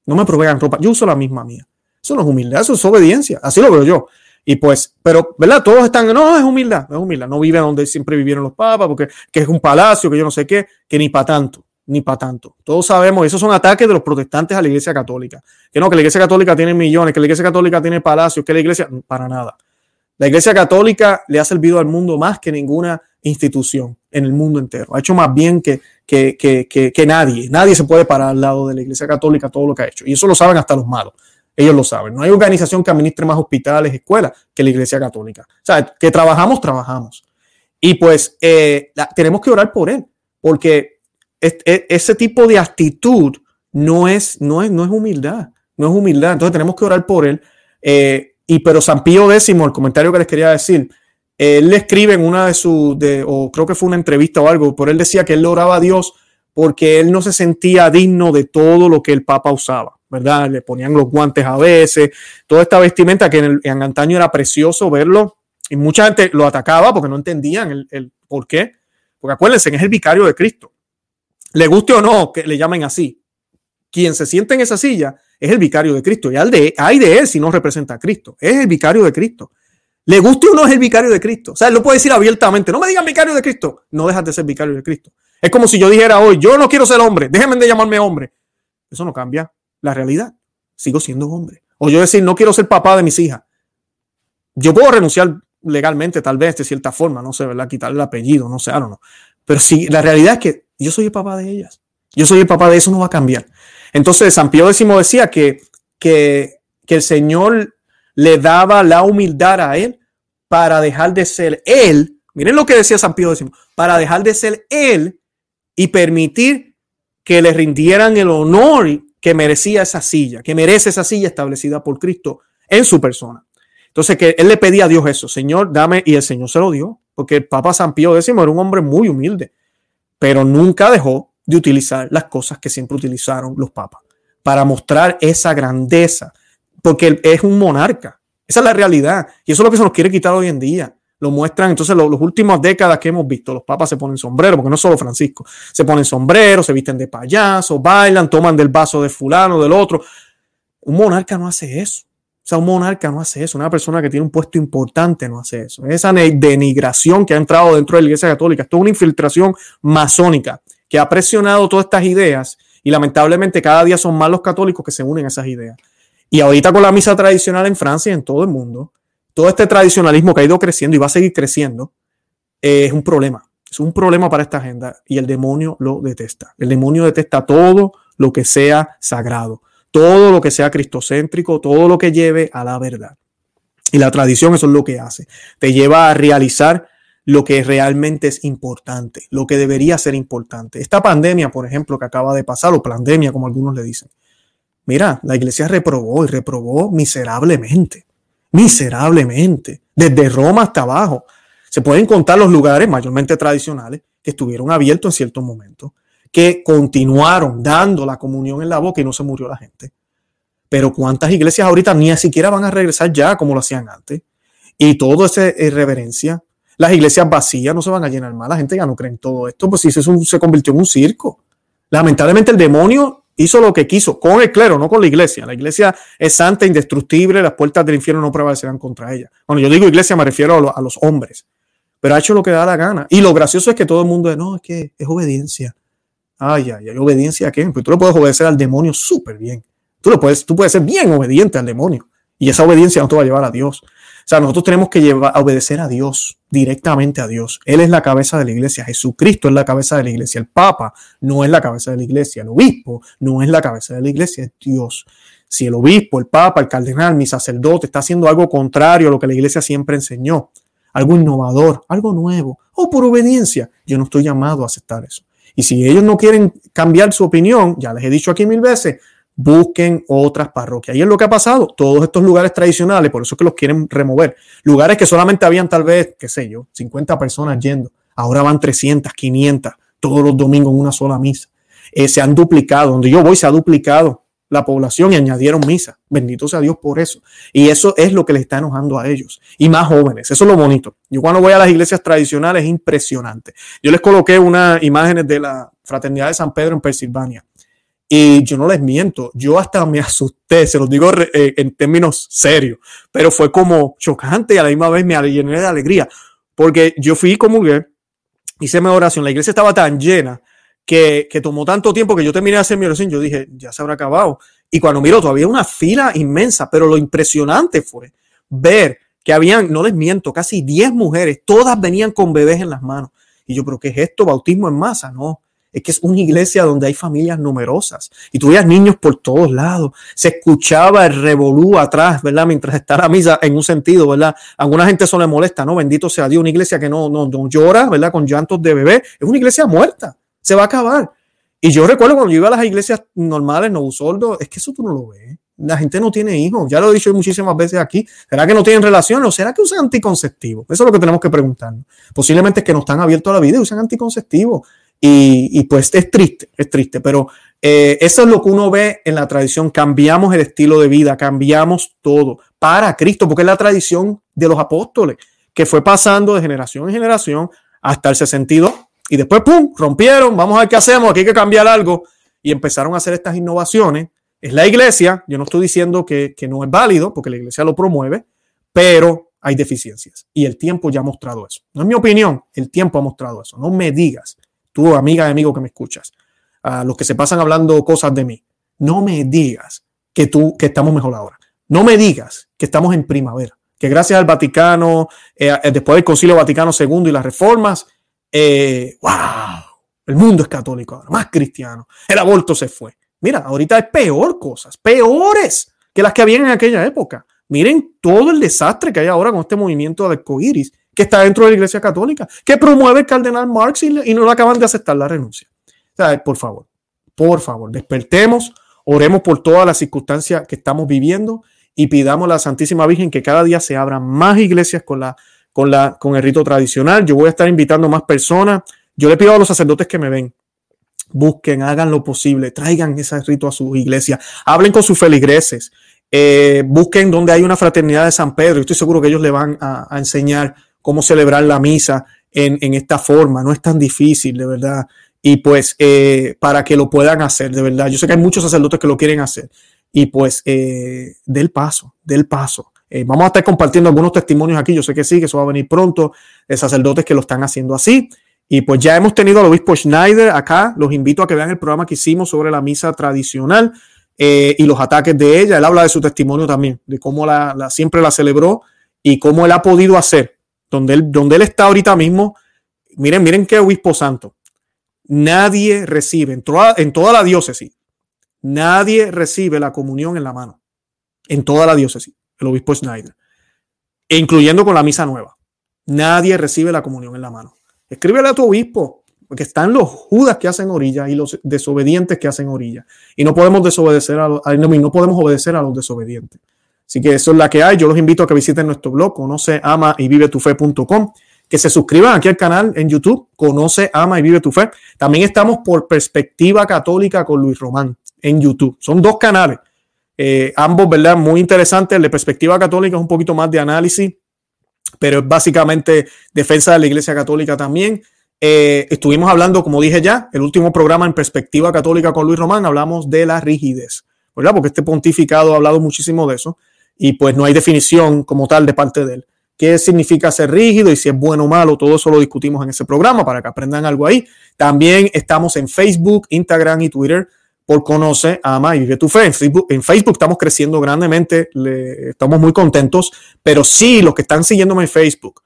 No me provean ropa, yo uso la misma mía. Eso no es humildad, eso es obediencia. Así lo veo yo. Y pues, pero, ¿verdad? Todos están, no, es humildad, es humildad. No vive donde siempre vivieron los papas, porque que es un palacio, que yo no sé qué, que ni para tanto, ni para tanto. Todos sabemos, esos son ataques de los protestantes a la iglesia católica. Que no, que la iglesia católica tiene millones, que la iglesia católica tiene palacios, que la iglesia, para nada. La iglesia católica le ha servido al mundo más que ninguna institución en el mundo entero. Ha hecho más bien que, que, que, que, nadie. Nadie se puede parar al lado de la Iglesia Católica todo lo que ha hecho. Y eso lo saben hasta los malos. Ellos lo saben. No hay organización que administre más hospitales, escuelas que la Iglesia Católica. O sea, que trabajamos, trabajamos. Y pues eh, tenemos que orar por él, porque e, ese tipo de actitud no es, no es, no es humildad. No es humildad. Entonces tenemos que orar por él. Eh, y pero San Pío X, el comentario que les quería decir, él le escribe en una de sus, o creo que fue una entrevista o algo, por él decía que él oraba a Dios porque él no se sentía digno de todo lo que el Papa usaba, ¿verdad? Le ponían los guantes a veces, toda esta vestimenta que en, en antaño era precioso verlo, y mucha gente lo atacaba porque no entendían el, el por qué. Porque acuérdense, es el vicario de Cristo. Le guste o no que le llamen así. Quien se siente en esa silla es el vicario de Cristo. Y al de, hay de él si no representa a Cristo. Es el vicario de Cristo. Le guste o no es el vicario de Cristo. O sea, él lo puede decir abiertamente. No me digan vicario de Cristo. No dejas de ser vicario de Cristo. Es como si yo dijera hoy, yo no quiero ser hombre. Déjenme de llamarme hombre. Eso no cambia la realidad. Sigo siendo hombre. O yo decir, no quiero ser papá de mis hijas. Yo puedo renunciar legalmente, tal vez, de cierta forma. No sé, ¿verdad? Quitarle el apellido. No sé, I no. Pero si la realidad es que yo soy el papá de ellas. Yo soy el papá de eso, no va a cambiar. Entonces, San Pío X decía que, que, que el Señor le daba la humildad a él para dejar de ser él. Miren lo que decía San Pío X, para dejar de ser él y permitir que le rindieran el honor que merecía esa silla, que merece esa silla establecida por Cristo en su persona. Entonces, que él le pedía a Dios eso, Señor, dame, y el Señor se lo dio, porque el Papa San Pío X era un hombre muy humilde, pero nunca dejó de utilizar las cosas que siempre utilizaron los papas para mostrar esa grandeza, porque es un monarca. Esa es la realidad. Y eso es lo que se nos quiere quitar hoy en día. Lo muestran, entonces, los, las últimas décadas que hemos visto, los papas se ponen sombrero, porque no solo Francisco, se ponen sombrero, se visten de payaso, bailan, toman del vaso de fulano, del otro. Un monarca no hace eso. O sea, un monarca no hace eso. Una persona que tiene un puesto importante no hace eso. Esa denigración que ha entrado dentro de la Iglesia Católica, esto es una infiltración masónica que ha presionado todas estas ideas y lamentablemente cada día son más los católicos que se unen a esas ideas. Y ahorita con la misa tradicional en Francia y en todo el mundo, todo este tradicionalismo que ha ido creciendo y va a seguir creciendo, eh, es un problema. Es un problema para esta agenda y el demonio lo detesta. El demonio detesta todo lo que sea sagrado, todo lo que sea cristocéntrico, todo lo que lleve a la verdad. Y la tradición eso es lo que hace. Te lleva a realizar lo que realmente es importante, lo que debería ser importante. Esta pandemia, por ejemplo, que acaba de pasar, o pandemia, como algunos le dicen. Mira, la iglesia reprobó y reprobó miserablemente, miserablemente, desde Roma hasta abajo. Se pueden contar los lugares mayormente tradicionales que estuvieron abiertos en ciertos momentos, que continuaron dando la comunión en la boca y no se murió la gente. Pero cuántas iglesias ahorita ni siquiera van a regresar ya como lo hacían antes. Y todo esa irreverencia, las iglesias vacías no se van a llenar más. La gente ya no cree en todo esto, pues si eso se convirtió en un circo. Lamentablemente el demonio hizo lo que quiso con el clero, no con la iglesia. La iglesia es santa, indestructible, las puertas del infierno no prevalecerán contra ella. Cuando yo digo iglesia me refiero a, los hombres, pero ha hecho lo que da la gana. Y lo gracioso es que todo el mundo no, es que es obediencia. Ay, ay, ay, obediencia a quién? Pues tú le puedes obedecer al demonio súper bien. Tú, lo puedes, tú puedes ser bien obediente al demonio. Y esa obediencia no te va a llevar a Dios. O sea, nosotros tenemos que llevar, a obedecer a Dios, directamente a Dios. Él es la cabeza de la iglesia, Jesucristo es la cabeza de la iglesia, el Papa no es la cabeza de la iglesia, el obispo no es la cabeza de la iglesia, es Dios. Si el obispo, el Papa, el cardenal, mi sacerdote está haciendo algo contrario a lo que la iglesia siempre enseñó, algo innovador, algo nuevo, o por obediencia, yo no estoy llamado a aceptar eso. Y si ellos no quieren cambiar su opinión, ya les he dicho aquí mil veces, busquen otras parroquias. Y es lo que ha pasado. Todos estos lugares tradicionales, por eso es que los quieren remover. Lugares que solamente habían tal vez, qué sé yo, 50 personas yendo. Ahora van 300, 500 todos los domingos en una sola misa. Eh, se han duplicado. Donde yo voy se ha duplicado la población y añadieron misa. Bendito sea Dios por eso. Y eso es lo que les está enojando a ellos. Y más jóvenes. Eso es lo bonito. Yo cuando voy a las iglesias tradicionales es impresionante. Yo les coloqué unas imágenes de la Fraternidad de San Pedro en Pensilvania. Y yo no les miento, yo hasta me asusté, se los digo eh, en términos serios, pero fue como chocante y a la misma vez me llené de alegría, porque yo fui como hice mi oración, la iglesia estaba tan llena que, tomó tanto tiempo que yo terminé de hacer mi oración, yo dije, ya se habrá acabado. Y cuando miro, todavía una fila inmensa, pero lo impresionante fue ver que habían, no les miento, casi 10 mujeres, todas venían con bebés en las manos. Y yo, pero ¿qué es esto? Bautismo en masa, no es que es una iglesia donde hay familias numerosas y tú veías niños por todos lados. Se escuchaba el revolú atrás, ¿verdad? Mientras está la misa en un sentido, ¿verdad? Alguna gente eso le molesta, ¿no? Bendito sea Dios, una iglesia que no, no, no llora, ¿verdad? Con llantos de bebé. Es una iglesia muerta, se va a acabar. Y yo recuerdo cuando yo iba a las iglesias normales, no soldo, es que eso tú no lo ves. La gente no tiene hijos, ya lo he dicho muchísimas veces aquí. ¿Será que no tienen relación o será que usan anticonceptivos? Eso es lo que tenemos que preguntar. Posiblemente es que no están abiertos a la vida y usan anticonceptivos. Y, pues es triste, es triste, pero eh, eso es lo que uno ve en la tradición. Cambiamos el estilo de vida, cambiamos todo para Cristo, porque es la tradición de los apóstoles, que fue pasando de generación en generación hasta el 62. Y después, ¡pum!, rompieron, vamos a ver qué hacemos, aquí hay que cambiar algo. Y empezaron a hacer estas innovaciones. Es la iglesia, yo no estoy diciendo que, que no es válido, porque la iglesia lo promueve, pero hay deficiencias. Y el tiempo ya ha mostrado eso. No es mi opinión, el tiempo ha mostrado eso. No me digas tú amiga y amigo que me escuchas, a los que se pasan hablando cosas de mí, no me digas que tú, que estamos mejor ahora. No me digas que estamos en primavera, que gracias al Vaticano, eh, eh, después del Concilio Vaticano II y las reformas, eh, wow, el mundo es católico ahora, más cristiano, el aborto se fue. Mira, ahorita es peor cosas, peores que las que habían en aquella época. Miren todo el desastre que hay ahora con este movimiento de arcoíris que está dentro de la Iglesia Católica, que promueve el cardenal Marx y, no lo acaban de aceptar la renuncia. por favor, por favor, despertemos, oremos por todas las circunstancias que estamos viviendo y pidamos a la Santísima Virgen que cada día se abran más iglesias con, la, con, la, con el rito tradicional. Yo voy a estar invitando más personas. Yo le pido a los sacerdotes que me ven, busquen, hagan lo posible, traigan ese rito a sus iglesias, hablen con sus feligreses, eh, busquen donde hay una fraternidad de San Pedro. Estoy seguro que ellos le van a, enseñar cómo celebrar la misa en, en, esta forma. No es tan difícil, de verdad. Y pues eh, para que lo puedan hacer, de verdad. Yo sé que hay muchos sacerdotes que lo quieren hacer. Y pues eh, del paso, del paso. Eh, vamos a estar compartiendo algunos testimonios aquí. Yo sé que sí, que eso va a venir pronto, de sacerdotes que lo están haciendo así. Y pues ya hemos tenido al obispo Schneider acá. Los invito a que vean el programa que hicimos sobre la misa tradicional eh, y los ataques de ella. Él habla de su testimonio también, de cómo la, siempre la celebró y cómo él ha podido hacer. Donde él, él está ahorita mismo, miren, miren qué obispo santo. Nadie recibe en en toda la diócesis, nadie recibe la comunión en la mano. En toda la diócesis, el obispo Schneider. E incluyendo con la misa nueva. Nadie recibe la comunión en la mano. Escríbele a tu obispo, porque están los judas que hacen orilla y los desobedientes que hacen orilla. Y no podemos desobedecer a, los, no podemos obedecer a los desobedientes. Así que eso es la que hay. Yo los invito a que visiten nuestro blog, conoce, ama y vive tu fe.com, que se suscriban aquí al canal en YouTube, conoce, ama y vive tu fe. También estamos por Perspectiva Católica con Luis Román en YouTube. Son dos canales, eh, ambos, ¿verdad? Muy interesantes. De Perspectiva Católica es un poquito más de análisis pero es básicamente defensa de la Iglesia Católica también. Eh, estuvimos hablando, como dije ya, el último programa en perspectiva católica con Luis Román, hablamos de la rigidez, ¿verdad? Porque este pontificado ha hablado muchísimo de eso y pues no hay definición como tal de parte de él. ¿Qué significa ser rígido y si es bueno o malo? Todo eso lo discutimos en ese programa para que aprendan algo ahí. También estamos en Facebook, Instagram y Twitter por Conoce, Ama y Vive tu Fe. En Facebook, en Facebook estamos creciendo grandemente, estamos muy contentos, pero sí, los que están siguiéndome en Facebook,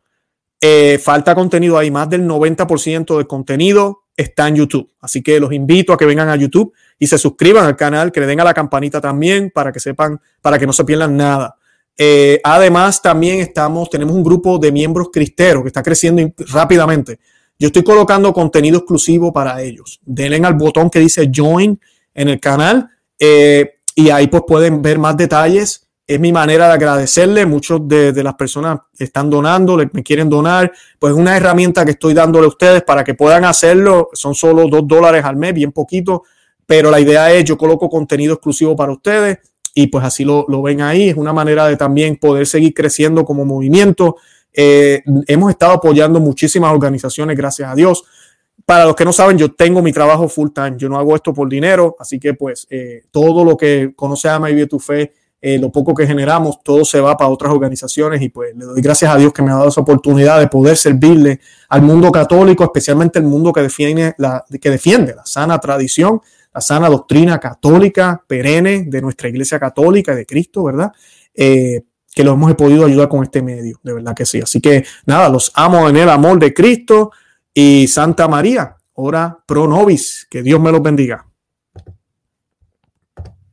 eh, falta contenido ahí, más del 90% del contenido está en YouTube. Así que los invito a que vengan a YouTube y se suscriban al canal, que le den a la campanita también para que sepan, para que no se pierdan nada. Eh, además, también estamos, tenemos un grupo de miembros cristeros que está creciendo rápidamente. Yo estoy colocando contenido exclusivo para ellos. Denle al botón que dice Join en el canal eh, y ahí pues pueden ver más detalles. Es mi manera de agradecerle. Muchos de, las personas están donando, me quieren donar. Pues una herramienta que estoy dándole a ustedes para que puedan hacerlo. Son solo dos dólares al mes, bien poquito. Pero la idea es, yo coloco contenido exclusivo para ustedes y pues así lo, ven ahí. Es una manera de también poder seguir creciendo como movimiento. Eh, hemos estado apoyando muchísimas organizaciones, gracias a Dios para los que no saben, yo tengo mi trabajo full time, yo no hago esto por dinero, así que pues eh, todo lo que conoce a y tu fe, eh, lo poco que generamos, todo se va para otras organizaciones y pues le doy gracias a Dios que me ha dado esa oportunidad de poder servirle al mundo católico, especialmente el mundo que defiende la, que defiende la sana tradición, la sana doctrina católica perenne de nuestra iglesia católica, de Cristo, ¿verdad? Eh, que lo hemos podido ayudar con este medio, de verdad que sí. Así que nada, los amo en el amor de Cristo y Santa María, ora pro nobis. Que Dios me los bendiga.